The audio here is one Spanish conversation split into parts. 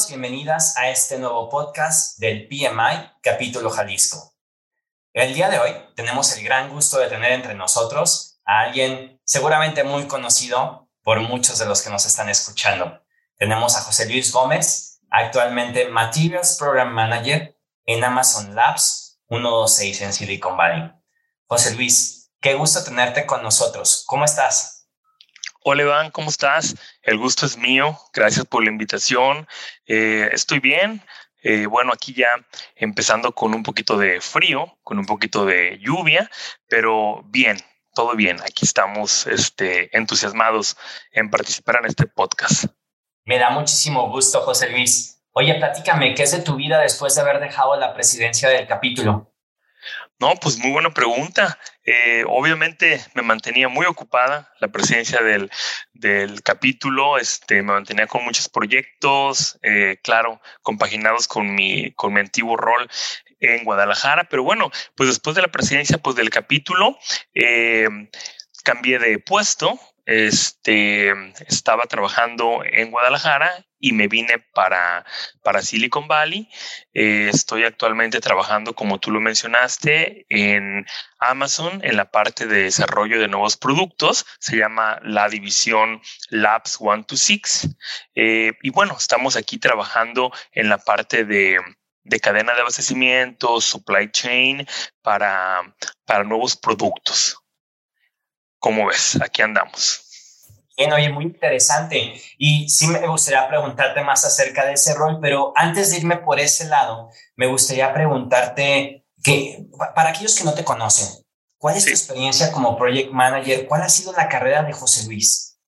Bienvenidos, bienvenidas a este nuevo podcast del PMI Capítulo Jalisco. El día de hoy tenemos el gran gusto de tener entre nosotros a alguien seguramente muy conocido por muchos de los que nos están escuchando. Tenemos a José Luis Gómez, actualmente Materials Program Manager en Amazon Labs 126 en Silicon Valley. José Luis, qué gusto tenerte con nosotros. ¿Cómo estás? Hola Iván, ¿cómo estás? El gusto es mío. Gracias por la invitación. Eh, estoy bien. Eh, bueno, aquí ya empezando con un poquito de frío, con un poquito de lluvia, pero bien, todo bien. Aquí estamos este, entusiasmados en participar en este podcast. Me da muchísimo gusto, José Luis. Oye, platícame, ¿qué es de tu vida después de haber dejado la presidencia del capítulo? No, pues muy buena pregunta. Eh, obviamente me mantenía muy ocupada la presidencia del, del, capítulo, este, me mantenía con muchos proyectos, eh, claro, compaginados con mi, con mi antiguo rol en Guadalajara, pero bueno, pues después de la presidencia pues del capítulo, eh, cambié de puesto, este, estaba trabajando en Guadalajara y me vine para, para Silicon Valley. Eh, estoy actualmente trabajando, como tú lo mencionaste, en Amazon, en la parte de desarrollo de nuevos productos. Se llama la división Labs 126. Eh, y bueno, estamos aquí trabajando en la parte de de cadena de abastecimiento, supply chain para, para nuevos productos. ¿Cómo ves? Aquí andamos. Bien, oye, muy interesante. Y sí me gustaría preguntarte más acerca de ese rol, pero antes de irme por ese lado, me gustaría preguntarte que, para aquellos que no te conocen, ¿cuál es tu experiencia como project manager? ¿Cuál ha sido la carrera de José Luis?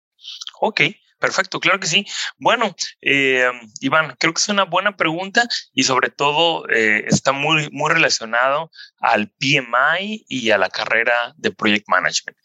Ok, Perfecto, claro que sí. Bueno, eh, Iván, creo que es una buena pregunta y sobre todo eh, está muy, muy relacionado al PMI y a la carrera de Project Management.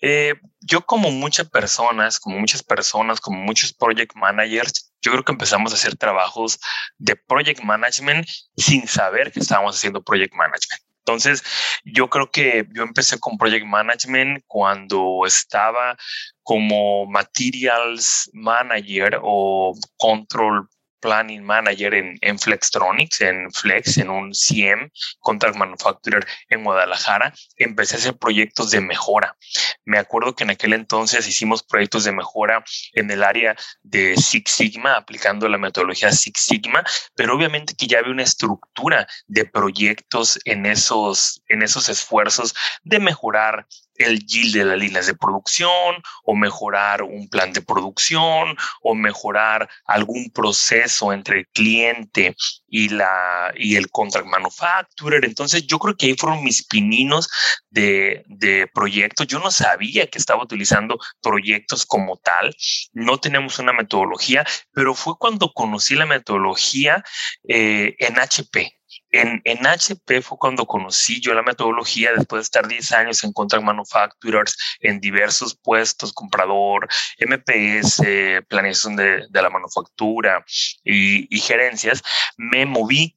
Eh, yo como muchas personas, como muchas personas, como muchos Project Managers, yo creo que empezamos a hacer trabajos de Project Management sin saber que estábamos haciendo Project Management. Entonces, yo creo que yo empecé con Project Management cuando estaba como Materials Manager o Control Planning Manager en, Flextronics, en Flex, en un CM, Contract Manufacturer en Guadalajara, empecé a hacer proyectos de mejora. Me acuerdo que en aquel entonces hicimos proyectos de mejora en el área de Six Sigma, aplicando la metodología Six Sigma, pero obviamente que ya había una estructura de proyectos en esos, en esos esfuerzos de mejorar el yield de las líneas de producción o mejorar un plan de producción o mejorar algún proceso entre el cliente y la y el contract manufacturer. Entonces yo creo que ahí fueron mis pininos de, de proyectos. Yo no sabía que estaba utilizando proyectos como tal. No tenemos una metodología, pero fue cuando conocí la metodología eh, en HP en, en, HP fue cuando conocí yo la metodología después de estar 10 años en contract manufacturers en diversos puestos, comprador, MPS, planeación de, de la manufactura y, y, gerencias, me moví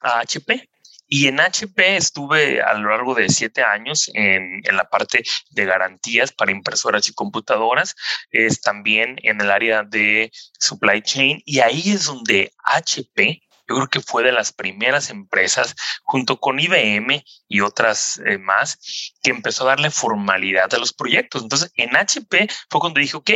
a HP. Y en HP estuve a lo largo de siete años en, en la parte de garantías para impresoras y computadoras, es también en el área de supply chain y ahí es donde HP yo creo que fue de las primeras empresas, junto con IBM y otras eh, más, que empezó a darle formalidad a los proyectos. Entonces, en HP fue cuando dije, ok,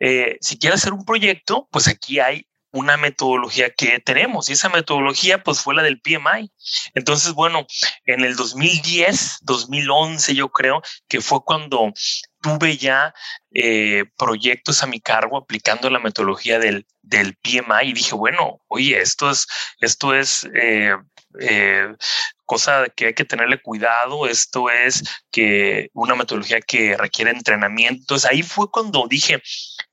eh, si quieres hacer un proyecto, pues aquí hay una metodología que tenemos y esa metodología pues fue la del PMI. Entonces, bueno, en el 2010, 2011 yo creo que fue cuando tuve ya eh, proyectos a mi cargo aplicando la metodología del, del PMI y dije, bueno, oye, esto es, esto es eh, eh, cosa que hay que tenerle cuidado, esto es que una metodología que requiere entrenamiento. Entonces ahí fue cuando dije,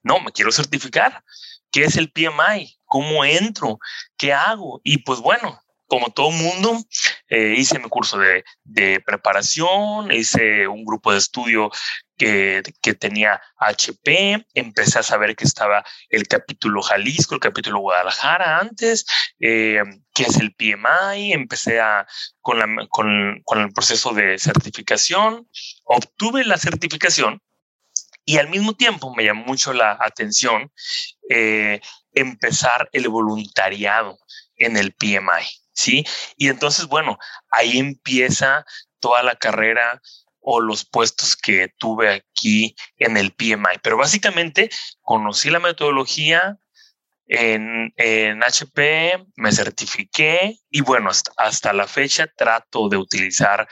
no, me quiero certificar. ¿Qué es el PMI? ¿Cómo entro? ¿Qué hago? Y pues bueno, como todo mundo, eh, hice mi curso de, preparación, hice un grupo de estudio que, tenía HP, empecé a saber que estaba el capítulo Jalisco, el capítulo Guadalajara antes, eh, que es el PMI, empecé a, con el proceso de certificación, obtuve la certificación y al mismo tiempo me llamó mucho la atención eh, empezar el voluntariado en el PMI, ¿sí? Y entonces, bueno, ahí empieza toda la carrera o los puestos que tuve aquí en el PMI. Pero básicamente conocí la metodología en, HP, me certifiqué y bueno, hasta la fecha trato de utilizar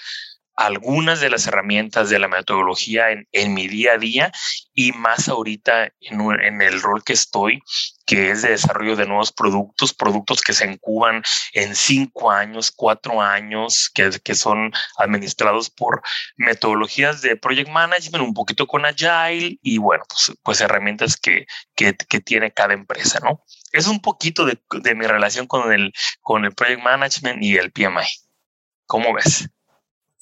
algunas de las herramientas de la metodología en, mi día a día y más ahorita en, el rol que estoy, que es de desarrollo de nuevos productos, productos que se incuban en cinco años, cuatro años, que, que son administrados por metodologías de project management, un poquito con agile y bueno, pues, pues herramientas que, que, que, tiene cada empresa, ¿no? Es un poquito de, de mi relación con el, con el project management y el PMI. ¿Cómo ves?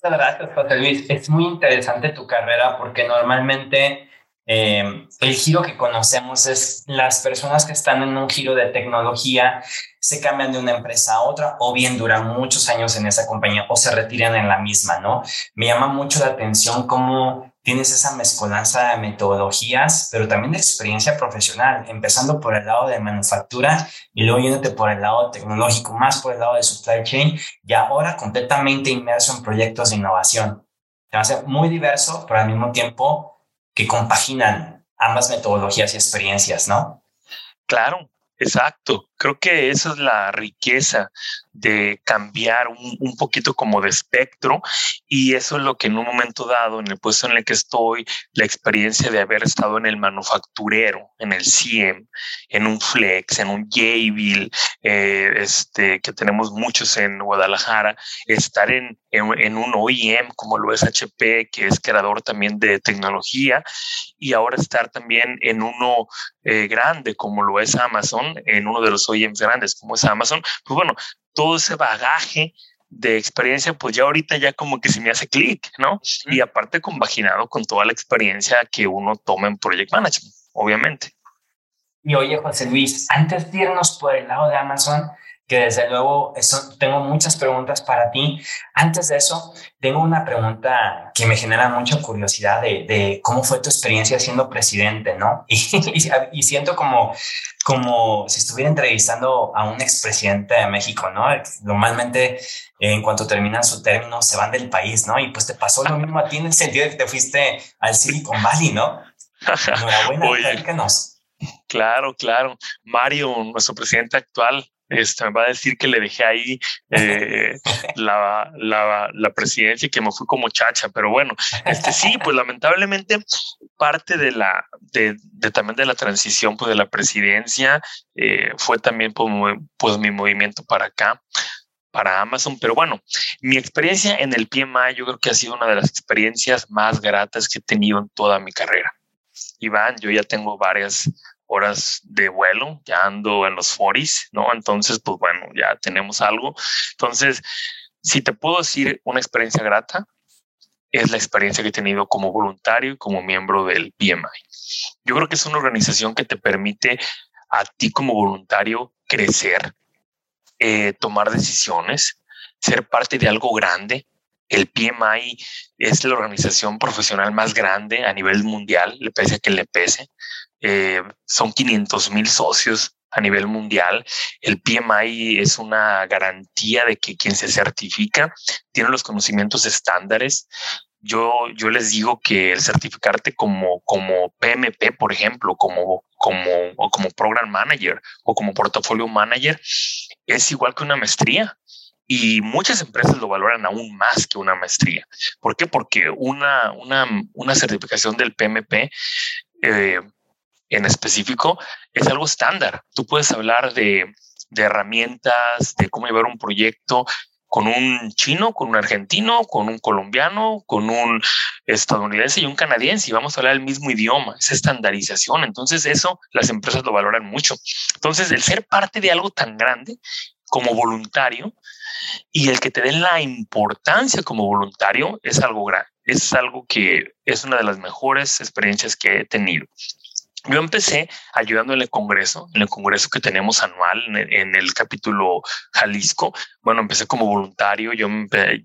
Gracias, José Luis. Es muy interesante tu carrera porque normalmente eh, el giro que conocemos es las personas que están en un giro de tecnología se cambian de una empresa a otra o bien duran muchos años en esa compañía o se retiran en la misma, ¿no? Me llama mucho la atención cómo tienes esa mezcolanza de metodologías, pero también de experiencia profesional, empezando por el lado de manufactura y luego yéndote por el lado tecnológico, más por el lado de supply chain y ahora completamente inmerso en proyectos de innovación. Te hace muy diverso, pero al mismo tiempo que compaginan ambas metodologías y experiencias, ¿no? Claro, exacto. Creo que esa es la riqueza de cambiar un, poquito como de espectro y eso es lo que en un momento dado, en el puesto en el que estoy, la experiencia de haber estado en el manufacturero, en el CIEM, en un Flex, en un Jabil, eh, este, que tenemos muchos en Guadalajara, estar en, en, un OEM como lo es HP, que es creador también de tecnología, y ahora estar también en uno eh, grande como lo es Amazon, en uno de los OEMs grandes como es Amazon, pues bueno, todo ese bagaje de experiencia, pues ya ahorita ya como que se me hace clic, ¿no? Y aparte compaginado con toda la experiencia que uno toma en Project Management, obviamente. Y oye, José Luis, antes de irnos por el lado de Amazon, que desde luego eso, tengo muchas preguntas para ti. Antes de eso, tengo una pregunta que me genera mucha curiosidad de, de cómo fue tu experiencia siendo presidente, ¿no? Y, y, siento como, como si estuviera entrevistando a un expresidente de México, ¿no? Normalmente en cuanto terminan su término se van del país, ¿no? Y pues te pasó lo mismo a ti en el sentido de que te fuiste al Silicon Valley, ¿no? Enhorabuena, Oye, Claro, claro. Mario, nuestro presidente actual, este, me va a decir que le dejé ahí eh, la, la, la, presidencia y que me fui como chacha, pero bueno, este sí, pues lamentablemente parte de la, de, también de la transición pues de la presidencia eh, fue también pues, pues mi movimiento para acá para Amazon, pero bueno, mi experiencia en el PMI yo creo que ha sido una de las experiencias más gratas que he tenido en toda mi carrera. Iván, yo ya tengo varias horas de vuelo, ya ando en los 40, ¿no? Entonces, pues bueno, ya tenemos algo. Entonces, si te puedo decir una experiencia grata, es la experiencia que he tenido como voluntario y como miembro del PMI. Yo creo que es una organización que te permite a ti como voluntario crecer, eh, tomar decisiones, ser parte de algo grande. El PMI es la organización profesional más grande a nivel mundial, le pese a que le pese. Eh, son 500 mil socios a nivel mundial. El PMI es una garantía de que quien se certifica tiene los conocimientos estándares. Yo, yo les digo que el certificarte como, como PMP, por ejemplo, como, como, o como Program Manager o como Portfolio Manager, es igual que una maestría. Y muchas empresas lo valoran aún más que una maestría. ¿Por qué? Porque una, una, una certificación del PMP eh, en específico es algo estándar. Tú puedes hablar de, herramientas, de cómo llevar un proyecto con un chino, con un argentino, con un colombiano, con un estadounidense y un canadiense y vamos a hablar el mismo idioma, esa estandarización. Entonces eso las empresas lo valoran mucho. Entonces el ser parte de algo tan grande como voluntario y el que te den la importancia como voluntario es algo grande, es algo que es una de las mejores experiencias que he tenido. Yo empecé ayudando en el Congreso, en el Congreso que tenemos anual en el, capítulo Jalisco. Bueno, empecé como voluntario, yo,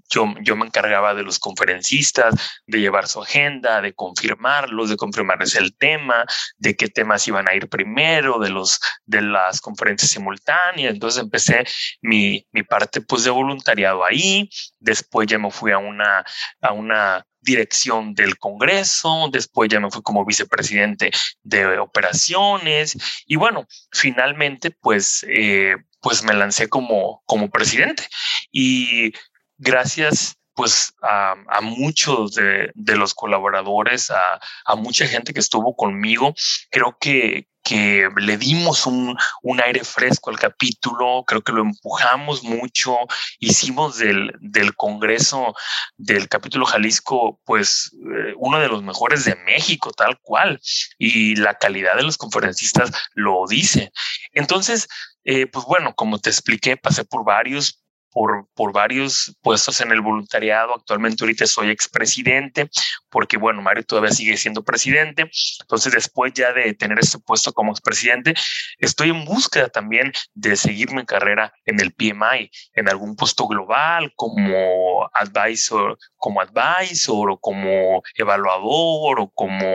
yo, yo me encargaba de los conferencistas, de llevar su agenda, de confirmarlos, de confirmarles el tema, de qué temas iban a ir primero, de, los, de las conferencias simultáneas. Entonces empecé mi, mi parte pues, de voluntariado ahí. Después ya me fui a una, a una dirección del Congreso, después ya me fui como vicepresidente de operaciones y bueno, finalmente pues, eh, pues me lancé como, como presidente y gracias pues a, muchos de, los colaboradores, a, a, mucha gente que estuvo conmigo. Creo que, que le dimos un, un, aire fresco al capítulo, creo que lo empujamos mucho, hicimos del, del Congreso del capítulo Jalisco, pues eh, uno de los mejores de México, tal cual, y la calidad de los conferencistas lo dice. Entonces, eh, pues bueno, como te expliqué, pasé por varios por, por varios puestos en el voluntariado. Actualmente ahorita soy expresidente porque, bueno, Mario todavía sigue siendo presidente. Entonces, después ya de tener este puesto como expresidente, estoy en búsqueda también de seguir mi carrera en el PMI, en algún puesto global como advisor, como advisor o como evaluador o como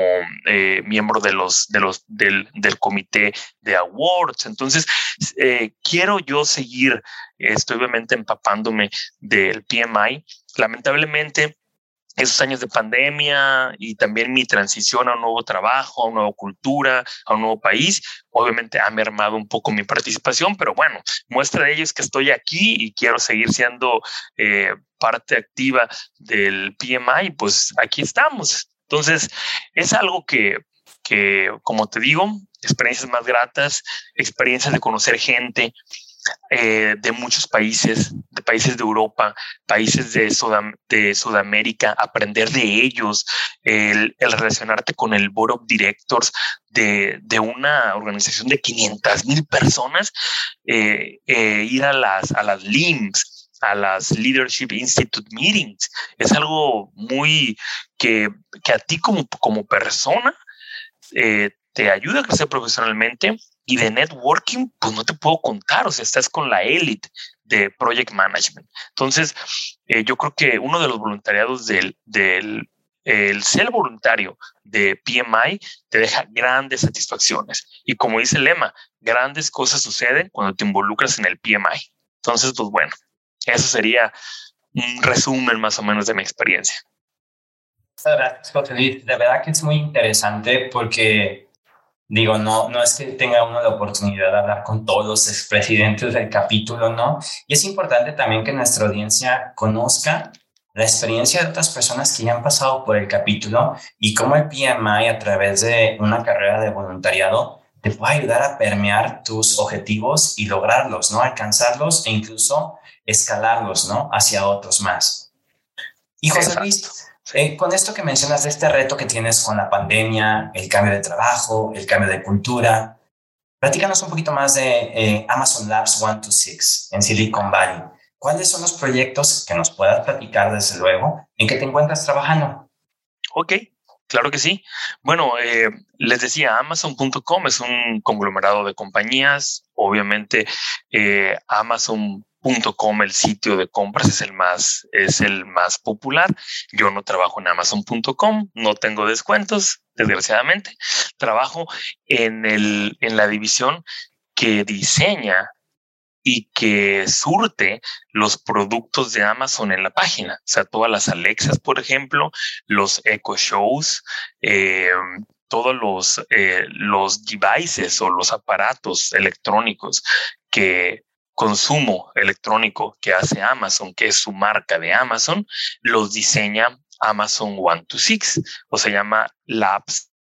eh, miembro de los, de los, del, del comité de awards. Entonces, eh, quiero yo seguir estoy obviamente empapándome del PMI. Lamentablemente, esos años de pandemia y también mi transición a un nuevo trabajo, a una nueva cultura, a un nuevo país, obviamente ha mermado un poco mi participación, pero bueno, muestra de ello es que estoy aquí y quiero seguir siendo eh, parte activa del PMI, pues aquí estamos. Entonces, es algo que, que, como te digo, experiencias más gratas, experiencias de conocer gente, eh, de muchos países, de países de Europa, países de, de Sudamérica, aprender de ellos, el, relacionarte con el Board of Directors de, una organización de 500 mil personas, eh, eh, ir a las, a las LIMS, a las Leadership Institute Meetings. Es algo muy que, que a ti como, como persona te ayuda a crecer profesionalmente y de networking, pues no te puedo contar, o sea, estás con la élite de project management. Entonces, eh, yo creo que uno de los voluntariados del, del el ser voluntario de PMI te deja grandes satisfacciones. Y como dice el lema, grandes cosas suceden cuando te involucras en el PMI. Entonces, pues bueno, eso sería un resumen más o menos de mi experiencia. De verdad que es muy interesante porque Digo, no, no es que tenga uno la oportunidad de hablar con todos los expresidentes del capítulo, ¿no? Y es importante también que nuestra audiencia conozca la experiencia de otras personas que ya han pasado por el capítulo y cómo el PMI a través de una carrera de voluntariado te puede ayudar a permear tus objetivos y lograrlos, ¿no? Alcanzarlos e incluso escalarlos, ¿no? Hacia otros más. Y José Luis, eh, con esto que mencionas de este reto que tienes con la pandemia, el cambio de trabajo, el cambio de cultura, platícanos un poquito más de eh, Amazon Labs 126 en Silicon Valley. ¿Cuáles son los proyectos que nos puedas platicar, desde luego, en que te encuentras trabajando? Ok, Claro que sí. Bueno, eh, les decía, Amazon.com es un conglomerado de compañías. Obviamente, Amazon .com, el sitio de compras es el más es el más popular. Yo no trabajo en amazon.com, no tengo descuentos, desgraciadamente. Trabajo en el en la división que diseña y que surte los productos de Amazon en la página. O sea, todas las Alexas, por ejemplo, los Echo Shows, eh, todos los, eh, los devices o los aparatos electrónicos que consumo electrónico que hace Amazon, que es su marca de Amazon, los diseña Amazon One to Six o se llama Labs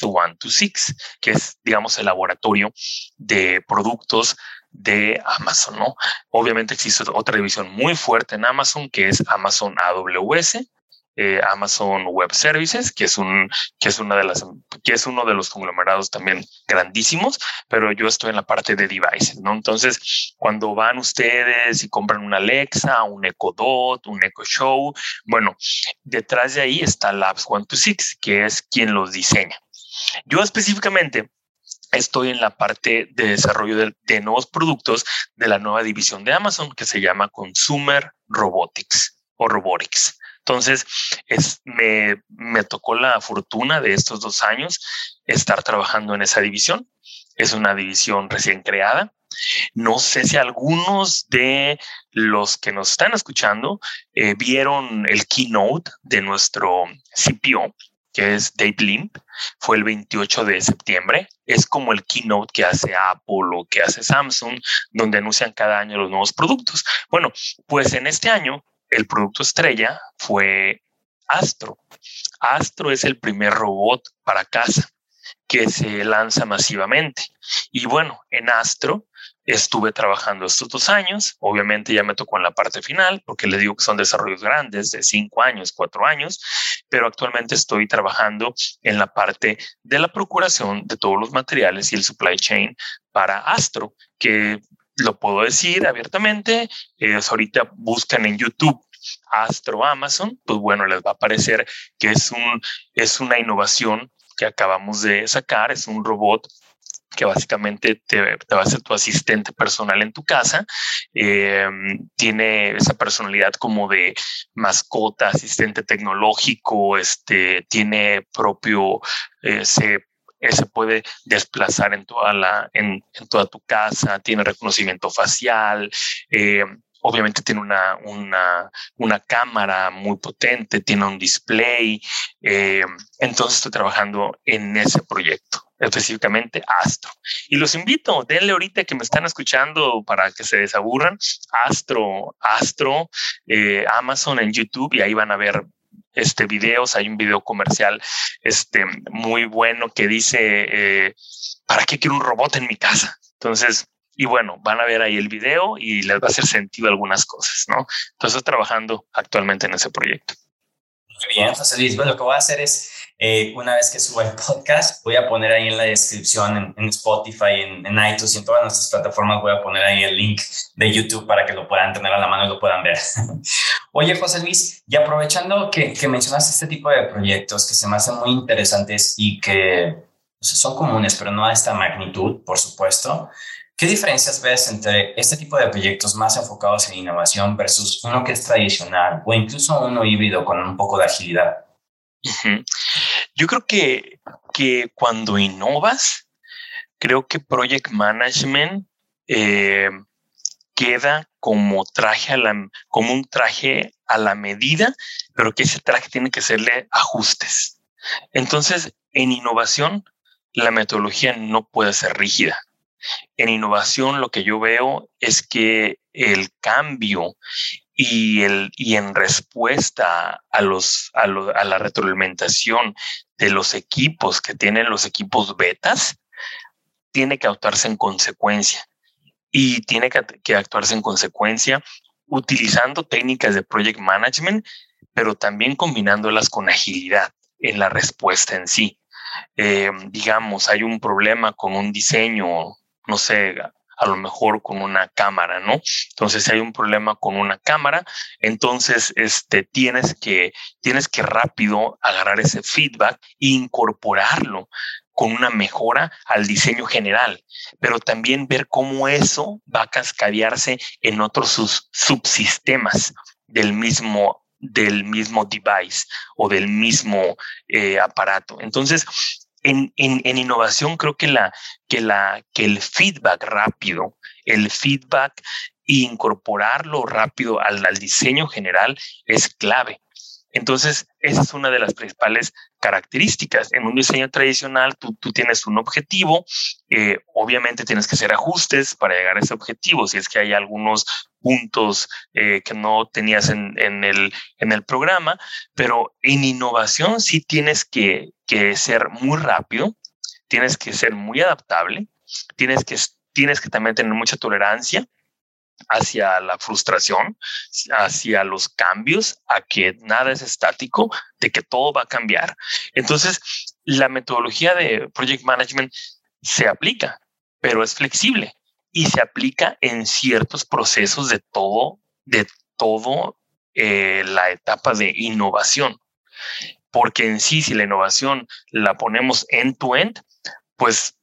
One to Six, que es, digamos, el laboratorio de productos de Amazon, ¿no? Obviamente existe otra división muy fuerte en Amazon, que es Amazon AWS, eh, Amazon Web Services, que es un, que es una de las, que es uno de los conglomerados también grandísimos, pero yo estoy en la parte de devices, ¿no? Entonces, cuando van ustedes y compran una Alexa, un Echo Dot, un Echo Show, bueno, detrás de ahí está Labs 126, que es quien los diseña. Yo específicamente estoy en la parte de desarrollo de, nuevos productos de la nueva división de Amazon que se llama Consumer Robotics o Robotics. Entonces, es, me, tocó la fortuna de estos dos años estar trabajando en esa división. Es una división recién creada. No sé si algunos de los que nos están escuchando eh, vieron el keynote de nuestro CPO, que es Dave Limp, fue el 28 de septiembre. Es como el keynote que hace Apple o que hace Samsung, donde anuncian cada año los nuevos productos. Bueno, pues en este año el producto estrella fue Astro. Astro es el primer robot para casa que se lanza masivamente. Y bueno, en Astro estuve trabajando estos dos años. Obviamente ya me tocó en la parte final, porque les digo que son desarrollos grandes de cinco años, cuatro años, pero actualmente estoy trabajando en la parte de la procuración de todos los materiales y el supply chain para Astro, que lo puedo decir abiertamente. Es ahorita buscan en YouTube Astro Amazon, pues bueno, les va a aparecer que es un es una innovación que acabamos de sacar, es un robot que básicamente te, va a ser tu asistente personal en tu casa. Eh, tiene esa personalidad como de mascota, asistente tecnológico, este, tiene propio, se se puede desplazar en toda la en, toda tu casa, tiene reconocimiento facial, eh, obviamente tiene una, una, una, cámara muy potente, tiene un display. Eh, entonces estoy trabajando en ese proyecto, específicamente Astro. Y los invito, denle ahorita que me están escuchando para que se desaburran, Astro, Astro, eh, Amazon en YouTube y ahí van a ver este videos. Hay un video comercial este, muy bueno que dice, eh, ¿para qué quiero un robot en mi casa? Entonces, y bueno, van a ver ahí el video y les va a hacer sentido algunas cosas, ¿no? Entonces, trabajando actualmente en ese proyecto. Muy bien, José Luis. Bueno, lo que voy a hacer es, eh, una vez que suba el podcast, voy a poner ahí en la descripción, en, Spotify, en, en, iTunes y en todas nuestras plataformas, voy a poner ahí el link de YouTube para que lo puedan tener a la mano y lo puedan ver. Oye, José Luis, y aprovechando que, que mencionas este tipo de proyectos que se me hacen muy interesantes y que son comunes, pero no a esta magnitud, por supuesto. ¿Qué diferencias ves entre este tipo de proyectos más enfocados en innovación versus uno que es tradicional o incluso uno híbrido con un poco de agilidad? Yo creo que, que cuando innovas, creo que Project Management eh, queda como traje a la, como un traje a la medida, pero que ese traje tiene que hacerle ajustes. Entonces, en innovación, la metodología no puede ser rígida. En innovación lo que yo veo es que el cambio y, el, y en respuesta a, los, a, la retroalimentación de los equipos que tienen los equipos betas, tiene que actuarse en consecuencia. Y tiene que, que actuarse en consecuencia utilizando técnicas de project management, pero también combinándolas con agilidad en la respuesta en sí. Eh, digamos, hay un problema con un diseño no sé, a lo mejor con una cámara, ¿no? Entonces, si hay un problema con una cámara, entonces este, tienes, que, tienes que rápido agarrar ese feedback e incorporarlo con una mejora al diseño general, pero también ver cómo eso va a cascadearse en otros sus subsistemas del mismo del mismo device o del mismo eh, aparato. Entonces, en, en, innovación creo que, la, que, la, que el feedback rápido, el feedback e incorporarlo rápido al, al diseño general es clave. Entonces, esa es una de las principales características. En un diseño tradicional, tú, tienes un objetivo, eh, obviamente tienes que hacer ajustes para llegar a ese objetivo. Si es que hay algunos puntos eh, que no tenías en, en, el, en el programa, pero en innovación sí tienes que, que ser muy rápido, tienes que ser muy adaptable, tienes que, tienes que también tener mucha tolerancia hacia la frustración, hacia los cambios, a que nada es estático, de que todo va a cambiar. Entonces, la metodología de project management se aplica, pero es flexible y se aplica en ciertos procesos de todo, de todo eh, la etapa de innovación. porque en sí, si la innovación la ponemos end-to-end, pues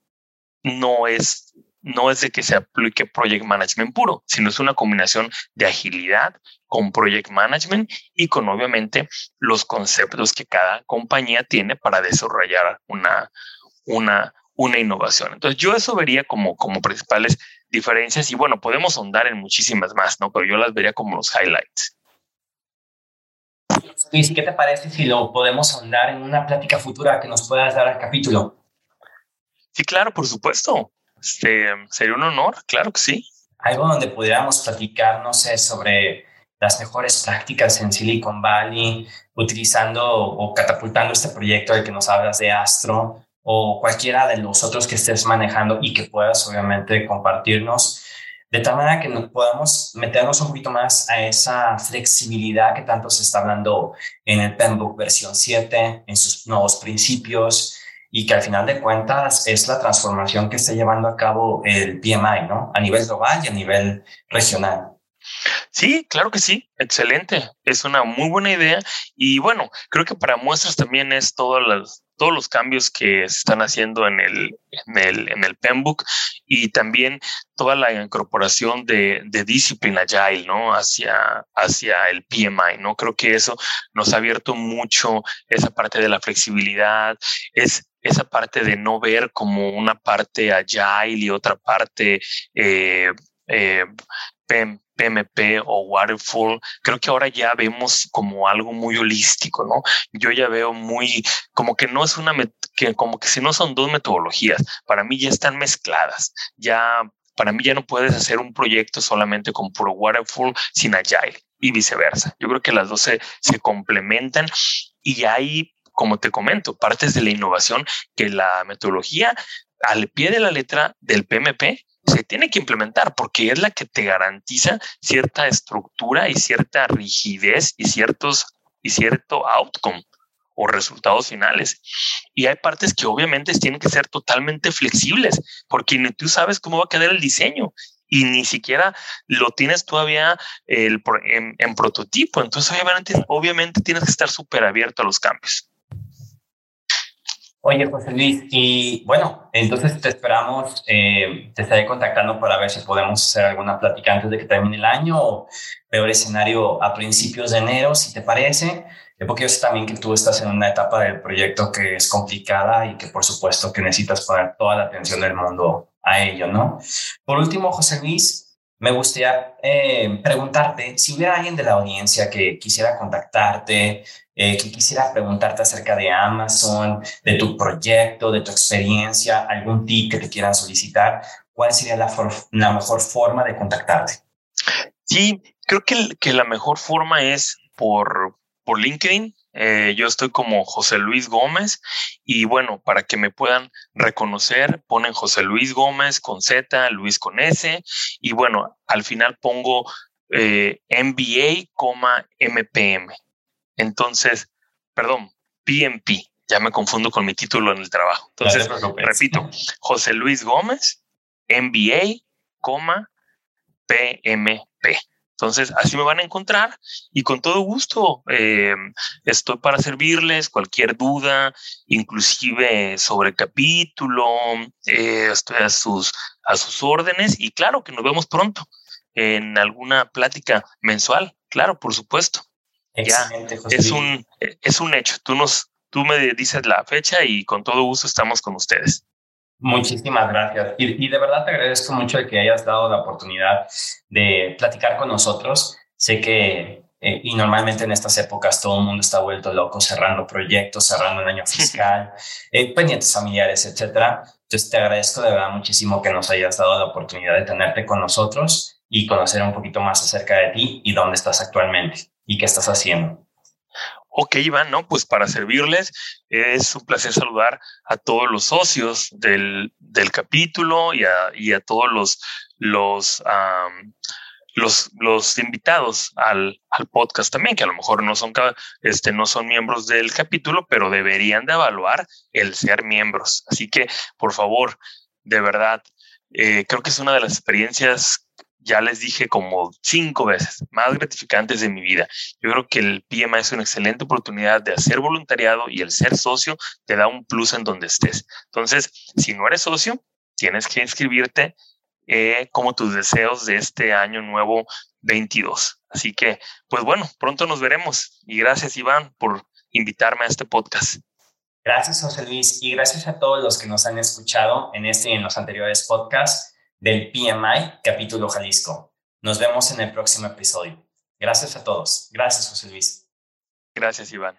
no es, no es de que se aplique project management puro, sino es una combinación de agilidad con project management y con obviamente los conceptos que cada compañía tiene para desarrollar una, una, una innovación. Entonces yo eso vería como, como principales diferencias y bueno, podemos ahondar en muchísimas más, ¿no? Pero yo las vería como los highlights. ¿Y ¿qué te parece si lo podemos ahondar en una plática futura que nos puedas dar al capítulo? Sí, claro, por supuesto. Este, sería un honor, claro que sí. Algo donde pudiéramos platicar, no sé, sobre las mejores prácticas en Silicon Valley, utilizando o catapultando este proyecto del que nos hablas de Astro o cualquiera de los otros que estés manejando y que puedas obviamente compartirnos de tal manera que nos podamos meternos un poquito más a esa flexibilidad que tanto se está hablando en el Penbook versión 7, en sus nuevos principios, y que al final de cuentas es la transformación que está llevando a cabo el PMI, ¿no? A nivel global y a nivel regional. Sí, claro que sí, excelente. Es una muy buena idea y bueno, creo que para muestras también es todas las todos los cambios que se están haciendo en el, en el, en el Penbook y también toda la incorporación de, de disciplina agile, ¿no? Hacia, hacia el PMI, ¿no? Creo que eso nos ha abierto mucho esa parte de la flexibilidad, es esa parte de no ver como una parte agile y otra parte eh, eh, PMP o Waterfall, creo que ahora ya vemos como algo muy holístico, ¿no? Yo ya veo muy, como que no es una, que como que si no son dos metodologías, para mí ya están mezcladas, ya, para mí ya no puedes hacer un proyecto solamente con puro Waterfall sin Agile y viceversa. Yo creo que las dos se, se complementan y hay, como te comento, partes de la innovación que la metodología al pie de la letra del PMP se tiene que implementar porque es la que te garantiza cierta estructura y cierta rigidez y ciertos y cierto outcome o resultados finales. Y hay partes que obviamente tienen que ser totalmente flexibles porque ni tú sabes cómo va a quedar el diseño y ni siquiera lo tienes todavía el, en, en prototipo. Entonces, obviamente, obviamente tienes que estar súper abierto a los cambios. Oye, José Luis, y bueno, entonces te esperamos, eh, te estaré contactando para ver si podemos hacer alguna plática antes de que termine el año o peor escenario a principios de enero, si te parece, porque yo sé también que tú estás en una etapa del proyecto que es complicada y que por supuesto que necesitas poner toda la atención del mundo a ello, ¿no? Por último, José Luis, me gustaría eh, preguntarte si hubiera alguien de la audiencia que quisiera contactarte, eh, que quisiera preguntarte acerca de Amazon, de tu proyecto, de tu experiencia, algún tip que te quieran solicitar, ¿cuál sería la, mejor forma de contactarte? Sí, creo que, que la mejor forma es por, por LinkedIn. Eh, yo estoy como José Luis Gómez y bueno, para que me puedan reconocer, ponen José Luis Gómez con Z, Luis con S y bueno, al final pongo eh, MBA, MPM. Entonces, perdón, PMP. Ya me confundo con mi título en el trabajo. Entonces, repito, José Luis Gómez, MBA, PMP. Entonces, así me van a encontrar y con todo gusto eh, estoy para servirles cualquier duda, inclusive sobre capítulo, eh, estoy a sus, a sus órdenes y claro que nos vemos pronto en alguna plática mensual, claro, por supuesto. Excelente, José es un, es un hecho. Tú, nos, tú me dices la fecha y con todo gusto estamos con ustedes. Muchísimas gracias. Y, de verdad te agradezco mucho el que hayas dado la oportunidad de platicar con nosotros. Sé que, eh, y normalmente en estas épocas todo el mundo está vuelto loco cerrando proyectos, cerrando el año fiscal, eh, pendientes familiares, etcétera. Entonces te agradezco de verdad muchísimo que nos hayas dado la oportunidad de tenerte con nosotros y conocer un poquito más acerca de ti y dónde estás actualmente y qué estás haciendo. Ok, Iván, no, pues para servirles es un placer saludar a todos los socios del, del capítulo y a, y a, todos los, los, los, los, invitados al, al, podcast también, que a lo mejor no son, este, no son miembros del capítulo, pero deberían de evaluar el ser miembros. Así que, por favor, de verdad, eh, creo que es una de las experiencias ya les dije como cinco veces, más gratificantes de mi vida. Yo creo que el PMI es una excelente oportunidad de hacer voluntariado y el ser socio te da un plus en donde estés. Entonces, si no eres socio, tienes que inscribirte eh, como tus deseos de este año nuevo 22. Así que, pues bueno, pronto nos veremos y gracias Iván por invitarme a este podcast. Gracias José Luis y gracias a todos los que nos han escuchado en este y en los anteriores podcasts del PMI capítulo Jalisco. Nos vemos en el próximo episodio. Gracias a todos. Gracias José Luis. Gracias Iván.